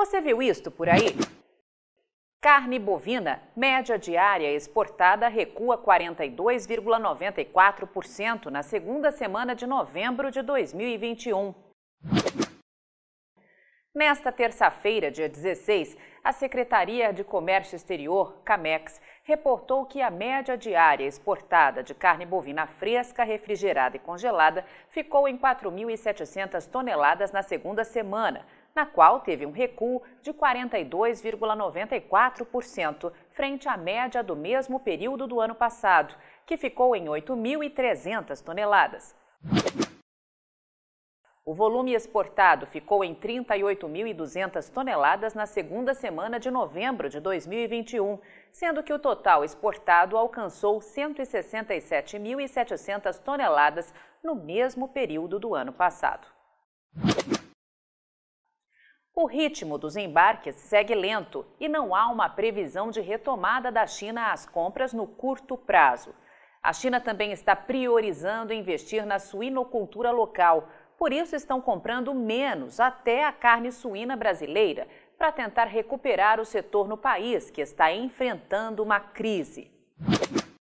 Você viu isto por aí? Carne bovina, média diária exportada recua 42,94% na segunda semana de novembro de 2021. Nesta terça-feira, dia 16, a Secretaria de Comércio Exterior, CAMEX, reportou que a média diária exportada de carne bovina fresca, refrigerada e congelada ficou em 4.700 toneladas na segunda semana, na qual teve um recuo de 42,94% frente à média do mesmo período do ano passado, que ficou em 8.300 toneladas. O volume exportado ficou em 38.200 toneladas na segunda semana de novembro de 2021, sendo que o total exportado alcançou 167.700 toneladas no mesmo período do ano passado. O ritmo dos embarques segue lento e não há uma previsão de retomada da China às compras no curto prazo. A China também está priorizando investir na suinocultura local por isso, estão comprando menos até a carne suína brasileira para tentar recuperar o setor no país, que está enfrentando uma crise.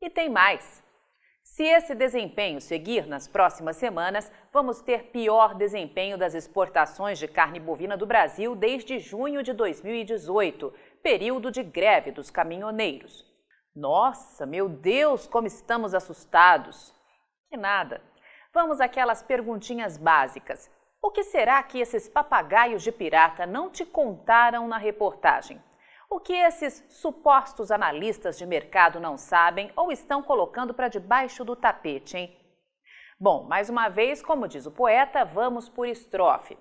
E tem mais. Se esse desempenho seguir nas próximas semanas, vamos ter pior desempenho das exportações de carne bovina do Brasil desde junho de 2018, período de greve dos caminhoneiros. Nossa, meu Deus, como estamos assustados! Que nada. Vamos àquelas perguntinhas básicas. O que será que esses papagaios de pirata não te contaram na reportagem? O que esses supostos analistas de mercado não sabem ou estão colocando para debaixo do tapete, hein? Bom, mais uma vez, como diz o poeta, vamos por estrofe.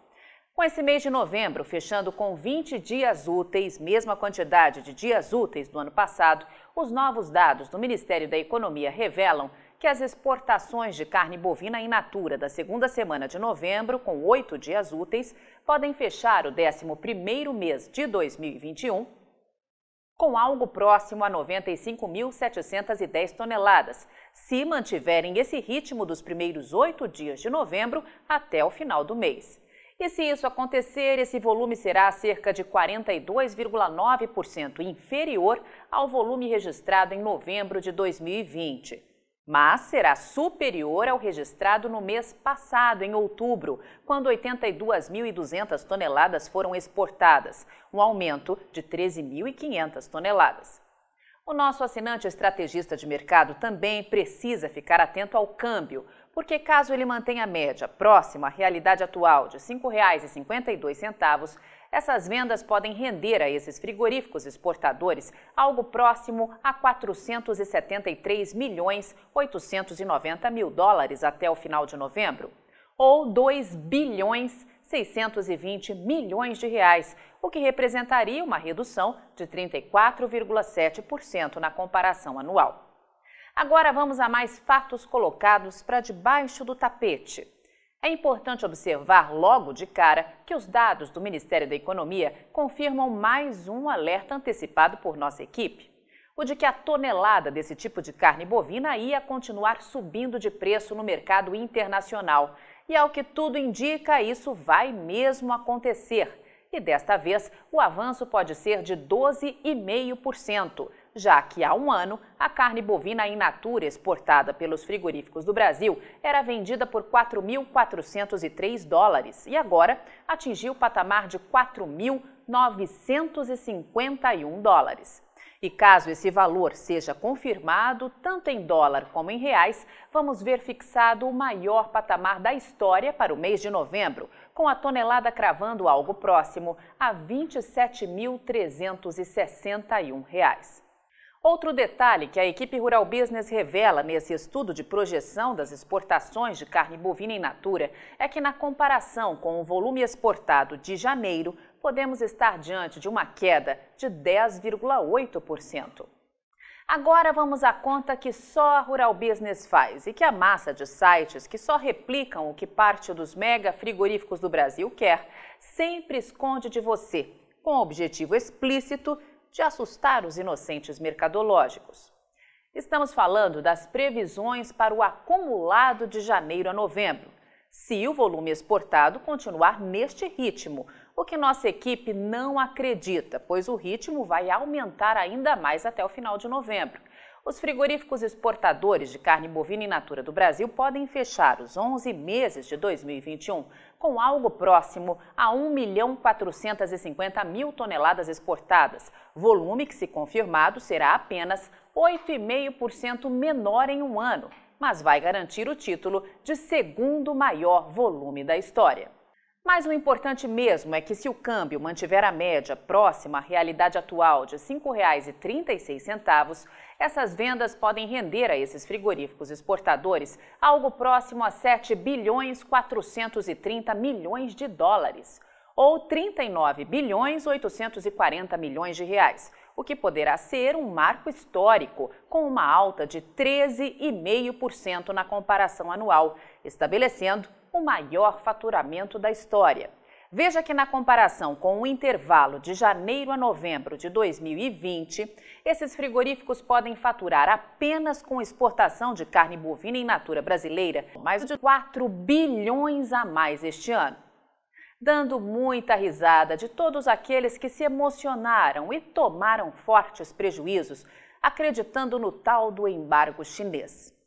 Com esse mês de novembro fechando com 20 dias úteis, mesma quantidade de dias úteis do ano passado, os novos dados do Ministério da Economia revelam que as exportações de carne bovina in natura da segunda semana de novembro, com oito dias úteis, podem fechar o 11º mês de 2021 com algo próximo a 95.710 toneladas, se mantiverem esse ritmo dos primeiros oito dias de novembro até o final do mês. E se isso acontecer, esse volume será cerca de 42,9% inferior ao volume registrado em novembro de 2020 mas será superior ao registrado no mês passado, em outubro, quando 82.200 toneladas foram exportadas, um aumento de 13.500 toneladas. O nosso assinante estrategista de mercado também precisa ficar atento ao câmbio, porque caso ele mantenha a média próxima à realidade atual de R$ 5,52, essas vendas podem render a esses frigoríficos exportadores algo próximo a 473 milhões 890 mil dólares até o final de novembro, ou 2 bilhões 620 milhões de reais, o que representaria uma redução de 34,7% na comparação anual. Agora vamos a mais fatos colocados para debaixo do tapete. É importante observar logo de cara que os dados do Ministério da Economia confirmam mais um alerta antecipado por nossa equipe. O de que a tonelada desse tipo de carne bovina ia continuar subindo de preço no mercado internacional. E ao que tudo indica, isso vai mesmo acontecer. E desta vez, o avanço pode ser de 12,5%, já que há um ano a carne bovina in natura exportada pelos frigoríficos do Brasil era vendida por 4.403 dólares e agora atingiu o patamar de 4.951 dólares. E caso esse valor seja confirmado, tanto em dólar como em reais, vamos ver fixado o maior patamar da história para o mês de novembro, com a tonelada cravando algo próximo a R$ 27.361. Outro detalhe que a equipe Rural Business revela nesse estudo de projeção das exportações de carne bovina in natura é que, na comparação com o volume exportado de janeiro, podemos estar diante de uma queda de 10,8%. Agora vamos à conta que só a Rural Business faz e que a massa de sites que só replicam o que parte dos mega frigoríficos do Brasil quer sempre esconde de você, com o objetivo explícito de assustar os inocentes mercadológicos. Estamos falando das previsões para o acumulado de janeiro a novembro. se o volume exportado continuar neste ritmo, o que nossa equipe não acredita, pois o ritmo vai aumentar ainda mais até o final de novembro. Os frigoríficos exportadores de carne bovina in natura do Brasil podem fechar os 11 meses de 2021 com algo próximo a 1 milhão 450 mil toneladas exportadas, volume que, se confirmado, será apenas 8,5% menor em um ano, mas vai garantir o título de segundo maior volume da história. Mas o importante mesmo é que se o câmbio mantiver a média próxima à realidade atual de R$ 5,36, essas vendas podem render a esses frigoríficos exportadores algo próximo a 7 bilhões 430 milhões de dólares, ou 39 bilhões 840 milhões de reais, o que poderá ser um marco histórico, com uma alta de 13,5% na comparação anual, estabelecendo o maior faturamento da história. Veja que, na comparação com o intervalo de janeiro a novembro de 2020, esses frigoríficos podem faturar apenas com exportação de carne bovina em natura brasileira mais de 4 bilhões a mais este ano. Dando muita risada de todos aqueles que se emocionaram e tomaram fortes prejuízos, acreditando no tal do embargo chinês.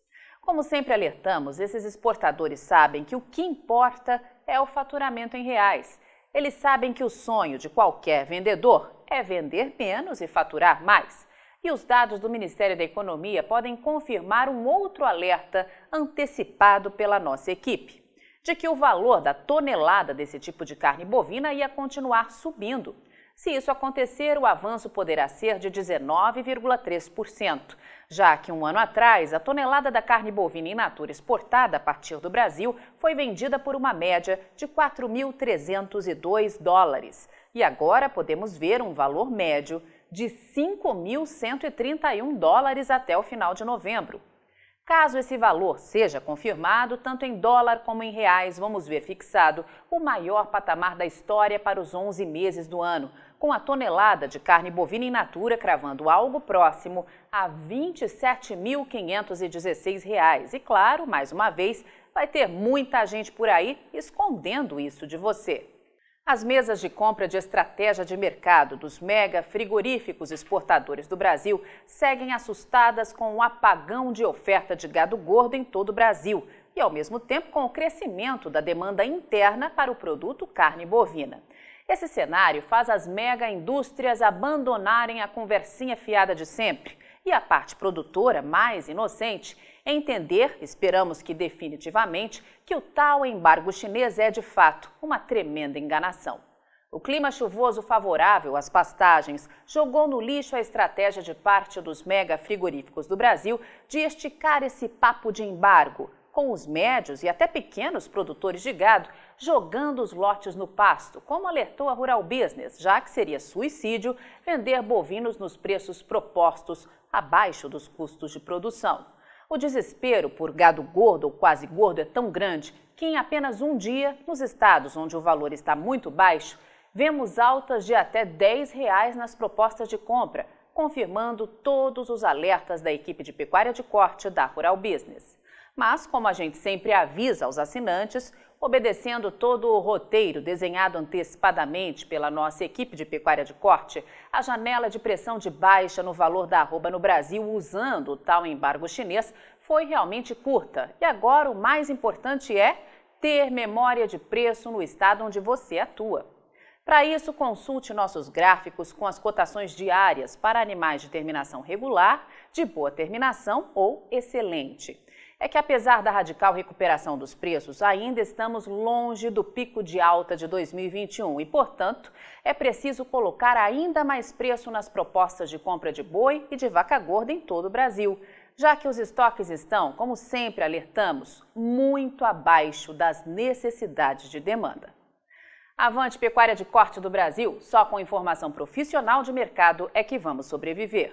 Como sempre alertamos, esses exportadores sabem que o que importa é o faturamento em reais. Eles sabem que o sonho de qualquer vendedor é vender menos e faturar mais. E os dados do Ministério da Economia podem confirmar um outro alerta antecipado pela nossa equipe: de que o valor da tonelada desse tipo de carne bovina ia continuar subindo. Se isso acontecer, o avanço poderá ser de 19,3%, já que um ano atrás a tonelada da carne bovina in natura exportada a partir do Brasil foi vendida por uma média de 4.302 dólares. E agora podemos ver um valor médio de 5.131 dólares até o final de novembro. Caso esse valor seja confirmado, tanto em dólar como em reais, vamos ver fixado o maior patamar da história para os 11 meses do ano, com a tonelada de carne bovina in natura cravando algo próximo a R$ 27.516. E claro, mais uma vez, vai ter muita gente por aí escondendo isso de você. As mesas de compra de estratégia de mercado dos mega frigoríficos exportadores do Brasil seguem assustadas com o apagão de oferta de gado gordo em todo o Brasil e, ao mesmo tempo, com o crescimento da demanda interna para o produto carne bovina. Esse cenário faz as mega indústrias abandonarem a conversinha fiada de sempre e a parte produtora, mais inocente, entender, esperamos que definitivamente, que o tal embargo chinês é de fato uma tremenda enganação. O clima chuvoso favorável às pastagens jogou no lixo a estratégia de parte dos mega frigoríficos do Brasil de esticar esse papo de embargo, com os médios e até pequenos produtores de gado jogando os lotes no pasto, como alertou a Rural Business, já que seria suicídio vender bovinos nos preços propostos abaixo dos custos de produção. O desespero por gado gordo ou quase gordo é tão grande que, em apenas um dia, nos estados onde o valor está muito baixo, vemos altas de até 10 reais nas propostas de compra, confirmando todos os alertas da equipe de pecuária de corte da Rural Business. Mas, como a gente sempre avisa aos assinantes, obedecendo todo o roteiro desenhado antecipadamente pela nossa equipe de pecuária de corte, a janela de pressão de baixa no valor da arroba no Brasil usando o tal embargo chinês foi realmente curta. E agora o mais importante é ter memória de preço no estado onde você atua. Para isso, consulte nossos gráficos com as cotações diárias para animais de terminação regular, de boa terminação ou excelente é que, apesar da radical recuperação dos preços, ainda estamos longe do pico de alta de 2021 e, portanto, é preciso colocar ainda mais preço nas propostas de compra de boi e de vaca gorda em todo o Brasil, já que os estoques estão, como sempre alertamos, muito abaixo das necessidades de demanda. Avante Pecuária de Corte do Brasil, só com informação profissional de mercado é que vamos sobreviver.